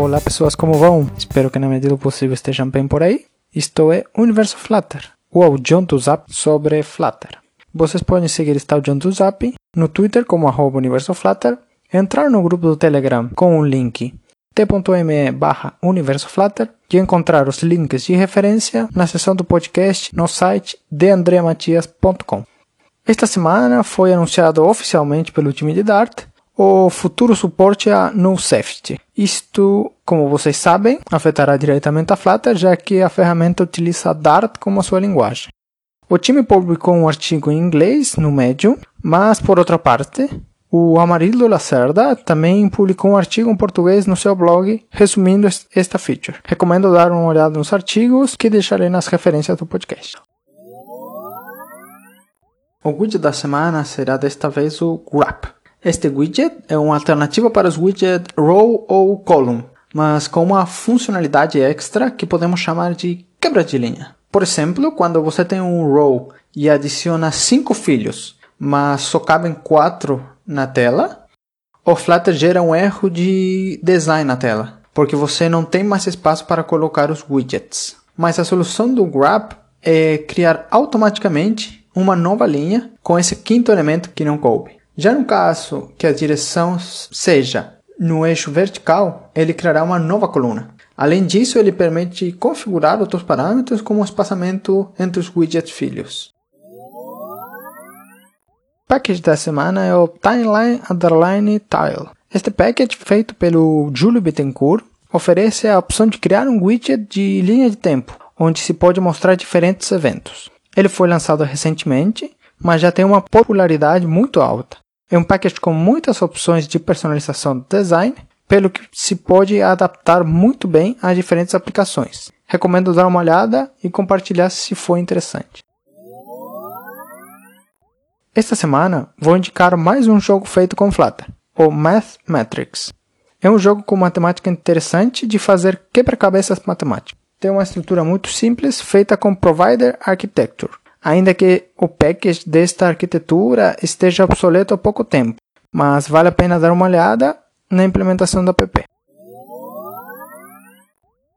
Olá pessoas, como vão? Espero que na medida do possível estejam bem por aí. Isto é Universo Flutter, o audião do Zap sobre Flutter. Vocês podem seguir este audião do Zap no Twitter como arroba Universo Flutter, entrar no grupo do Telegram com o link t.me barra Universo Flutter e encontrar os links de referência na seção do podcast no site deandreamatias.com. Esta semana foi anunciado oficialmente pelo time de Dart o futuro suporte a NoSafety. Isto, como vocês sabem, afetará diretamente a Flutter, já que a ferramenta utiliza Dart como sua linguagem. O time publicou um artigo em inglês no Medium, mas por outra parte, o Amarildo Lacerda também publicou um artigo em português no seu blog resumindo esta feature. Recomendo dar uma olhada nos artigos que deixarei nas referências do podcast. O widget da semana será desta vez o Grap. Este widget é uma alternativa para os widgets row ou column, mas com uma funcionalidade extra que podemos chamar de quebra de linha. Por exemplo, quando você tem um row e adiciona cinco filhos, mas só cabem quatro na tela, o Flutter gera um erro de design na tela, porque você não tem mais espaço para colocar os widgets. Mas a solução do Grab é criar automaticamente uma nova linha com esse quinto elemento que não coube. Já no caso que a direção seja no eixo vertical, ele criará uma nova coluna. Além disso, ele permite configurar outros parâmetros como o espaçamento entre os widgets filhos. O package da semana é o Timeline Underline Tile. Este package, feito pelo Júlio Bittencourt, oferece a opção de criar um widget de linha de tempo, onde se pode mostrar diferentes eventos. Ele foi lançado recentemente, mas já tem uma popularidade muito alta. É um package com muitas opções de personalização do design, pelo que se pode adaptar muito bem a diferentes aplicações. Recomendo dar uma olhada e compartilhar se for interessante. Esta semana vou indicar mais um jogo feito com Flutter, o Math Matrix. É um jogo com matemática interessante de fazer quebra-cabeças matemáticas. Tem uma estrutura muito simples feita com Provider Architecture, ainda que o package desta arquitetura esteja obsoleto há pouco tempo, mas vale a pena dar uma olhada na implementação da app.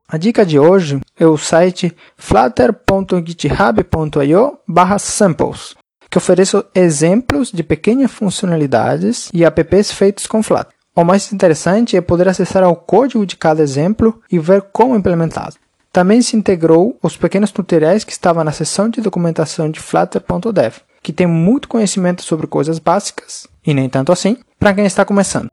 A dica de hoje é o site flutter.github.io samples, que oferece exemplos de pequenas funcionalidades e apps feitos com Flutter. O mais interessante é poder acessar ao código de cada exemplo e ver como implementá-lo. Também se integrou os pequenos tutoriais que estavam na seção de documentação de Flutter.dev, que tem muito conhecimento sobre coisas básicas, e nem tanto assim, para quem está começando.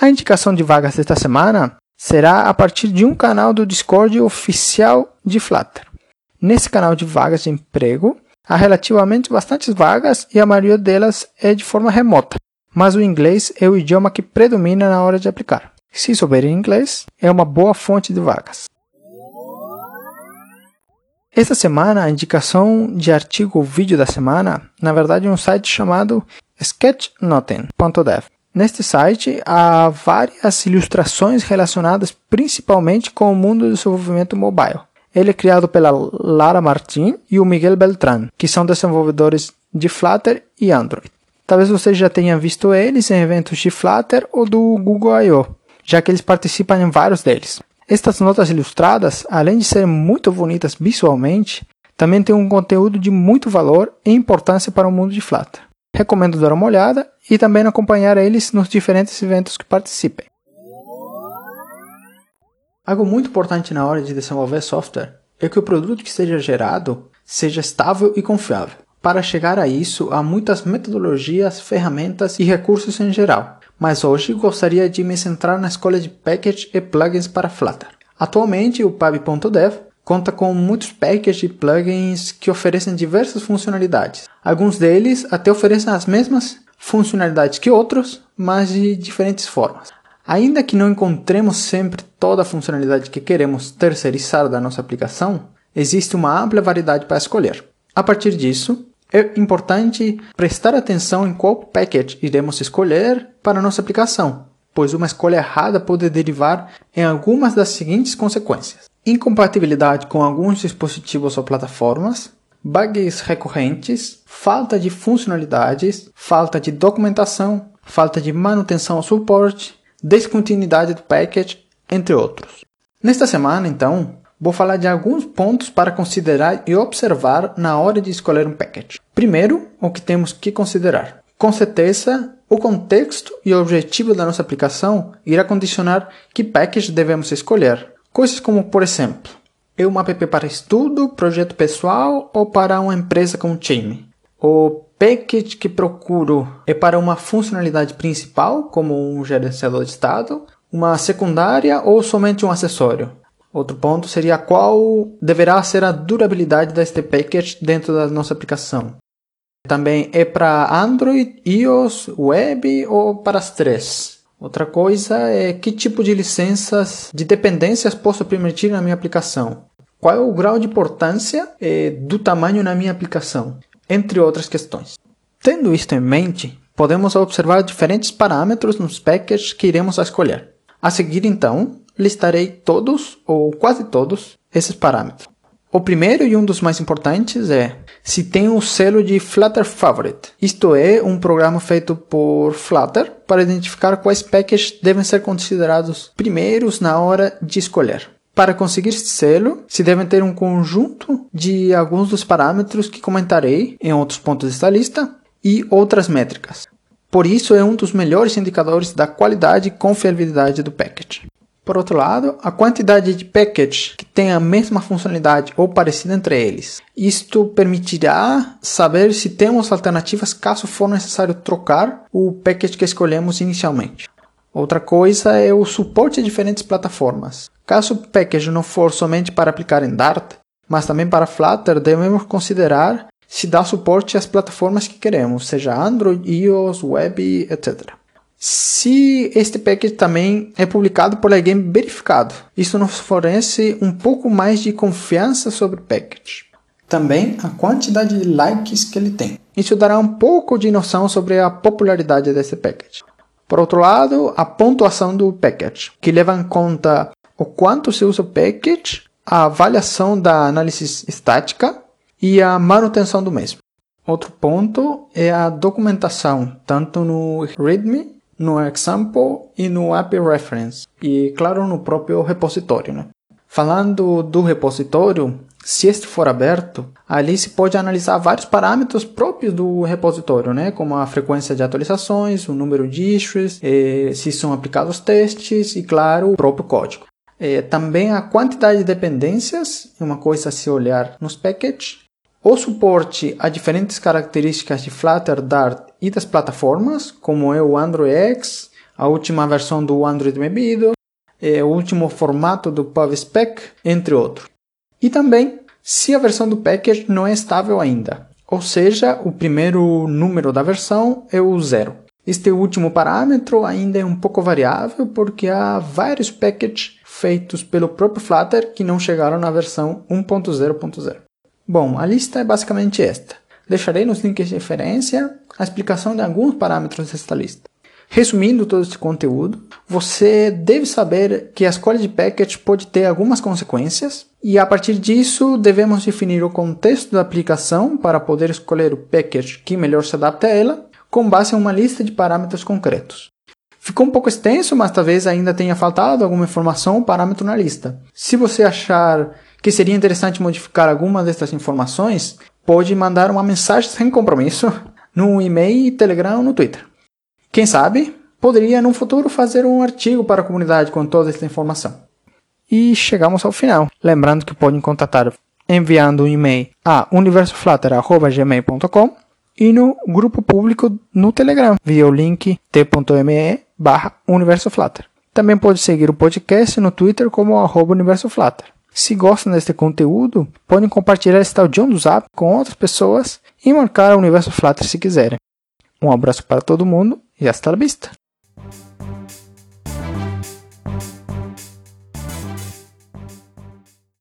A indicação de vagas desta semana será a partir de um canal do Discord oficial de Flutter. Nesse canal de vagas de emprego, há relativamente bastantes vagas e a maioria delas é de forma remota, mas o inglês é o idioma que predomina na hora de aplicar. Se souber inglês, é uma boa fonte de vagas. Esta semana, a indicação de artigo ou vídeo da semana, na verdade, é um site chamado sketchnoten.dev. Neste site há várias ilustrações relacionadas principalmente com o mundo do desenvolvimento mobile. Ele é criado pela Lara Martin e o Miguel Beltran, que são desenvolvedores de Flutter e Android. Talvez você já tenha visto eles em eventos de Flutter ou do Google I.O já que eles participam em vários deles. Estas notas ilustradas, além de serem muito bonitas visualmente, também têm um conteúdo de muito valor e importância para o mundo de Flutter. Recomendo dar uma olhada e também acompanhar eles nos diferentes eventos que participem. Algo muito importante na hora de desenvolver software é que o produto que seja gerado seja estável e confiável. Para chegar a isso, há muitas metodologias, ferramentas e recursos em geral mas hoje gostaria de me centrar na escolha de packages e plugins para Flutter. Atualmente, o pub.dev conta com muitos packages e plugins que oferecem diversas funcionalidades. Alguns deles até oferecem as mesmas funcionalidades que outros, mas de diferentes formas. Ainda que não encontremos sempre toda a funcionalidade que queremos terceirizar da nossa aplicação, existe uma ampla variedade para escolher. A partir disso, é importante prestar atenção em qual package iremos escolher para nossa aplicação, pois uma escolha errada pode derivar em algumas das seguintes consequências: incompatibilidade com alguns dispositivos ou plataformas, bugs recorrentes, falta de funcionalidades, falta de documentação, falta de manutenção ou suporte, descontinuidade do package, entre outros. Nesta semana, então, vou falar de alguns pontos para considerar e observar na hora de escolher um package. Primeiro, o que temos que considerar. Com certeza, o contexto e o objetivo da nossa aplicação irá condicionar que package devemos escolher. Coisas como, por exemplo, é uma app para estudo, projeto pessoal ou para uma empresa com time? O package que procuro é para uma funcionalidade principal, como um gerenciador de estado, uma secundária ou somente um acessório? Outro ponto seria qual deverá ser a durabilidade deste package dentro da nossa aplicação. Também é para Android, iOS, web ou para as três. Outra coisa é que tipo de licenças de dependências posso permitir na minha aplicação. Qual é o grau de importância do tamanho na minha aplicação, entre outras questões. Tendo isto em mente, podemos observar diferentes parâmetros nos packages que iremos escolher. A seguir, então, listarei todos ou quase todos esses parâmetros. O primeiro e um dos mais importantes é se tem o selo de Flutter Favorite. Isto é, um programa feito por Flutter para identificar quais packages devem ser considerados primeiros na hora de escolher. Para conseguir este selo, se devem ter um conjunto de alguns dos parâmetros que comentarei em outros pontos desta lista e outras métricas. Por isso, é um dos melhores indicadores da qualidade e confiabilidade do package. Por outro lado, a quantidade de packages que têm a mesma funcionalidade ou parecida entre eles. Isto permitirá saber se temos alternativas caso for necessário trocar o package que escolhemos inicialmente. Outra coisa é o suporte a diferentes plataformas. Caso o package não for somente para aplicar em Dart, mas também para Flutter, devemos considerar se dá suporte às plataformas que queremos, seja Android, iOS, Web, etc se este package também é publicado por alguém verificado. Isso nos fornece um pouco mais de confiança sobre o package. Também a quantidade de likes que ele tem. Isso dará um pouco de noção sobre a popularidade desse package. Por outro lado, a pontuação do package, que leva em conta o quanto se usa o package, a avaliação da análise estática e a manutenção do mesmo. Outro ponto é a documentação, tanto no README no example e no API reference e claro no próprio repositório. Né? Falando do repositório, se este for aberto, ali se pode analisar vários parâmetros próprios do repositório, né? como a frequência de atualizações, o número de issues, eh, se são aplicados testes e, claro, o próprio código. Eh, também a quantidade de dependências, é uma coisa a se olhar nos packages, o suporte a diferentes características de Flutter, Dart e das plataformas, como é o Android X, a última versão do Android Mebido, é, o último formato do PubSpec, entre outros. E também se a versão do package não é estável ainda, ou seja, o primeiro número da versão é o zero. Este último parâmetro ainda é um pouco variável porque há vários packages feitos pelo próprio Flutter que não chegaram na versão 1.0.0. Bom, a lista é basicamente esta. Deixarei nos links de referência a explicação de alguns parâmetros desta lista. Resumindo todo este conteúdo, você deve saber que a escolha de package pode ter algumas consequências e a partir disso devemos definir o contexto da aplicação para poder escolher o package que melhor se adapta a ela, com base em uma lista de parâmetros concretos. Ficou um pouco extenso, mas talvez ainda tenha faltado alguma informação ou parâmetro na lista. Se você achar que seria interessante modificar alguma dessas informações, pode mandar uma mensagem sem compromisso no e-mail, Telegram ou no Twitter. Quem sabe, poderia no futuro fazer um artigo para a comunidade com toda essa informação. E chegamos ao final. Lembrando que podem contatar enviando um e-mail a universoflutter.gmail.com e no grupo público no Telegram, via o link t.me barra. Também pode seguir o podcast no Twitter como arroba. Se gostam deste conteúdo, podem compartilhar esse audio do Zap com outras pessoas e marcar o Universo Flutter se quiserem. Um abraço para todo mundo e hasta la vista!